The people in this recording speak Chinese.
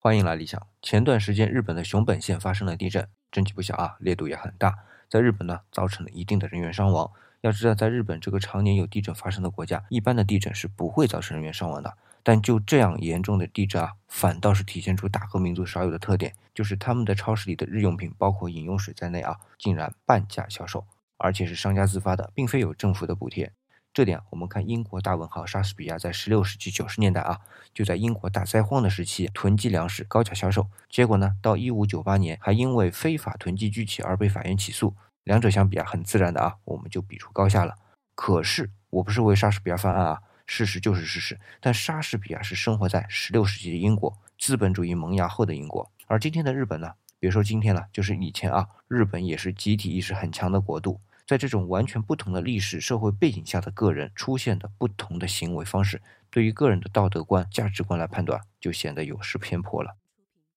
欢迎来理想。前段时间，日本的熊本县发生了地震，震级不小啊，烈度也很大，在日本呢，造成了一定的人员伤亡。要知道，在日本这个常年有地震发生的国家，一般的地震是不会造成人员伤亡的。但就这样严重的地震啊，反倒是体现出大和民族少有的特点，就是他们的超市里的日用品，包括饮用水在内啊，竟然半价销售，而且是商家自发的，并非有政府的补贴。这点我们看英国大文豪莎士比亚在16世纪90年代啊，就在英国大灾荒的时期囤积粮食高价销售，结果呢，到1598年还因为非法囤积居奇而被法院起诉。两者相比啊，很自然的啊，我们就比出高下了。可是我不是为莎士比亚翻案啊，事实就是事实。但莎士比亚是生活在16世纪的英国，资本主义萌芽后的英国，而今天的日本呢，别说今天了，就是以前啊，日本也是集体意识很强的国度。在这种完全不同的历史社会背景下的个人出现的不同的行为方式，对于个人的道德观、价值观来判断，就显得有失偏颇了。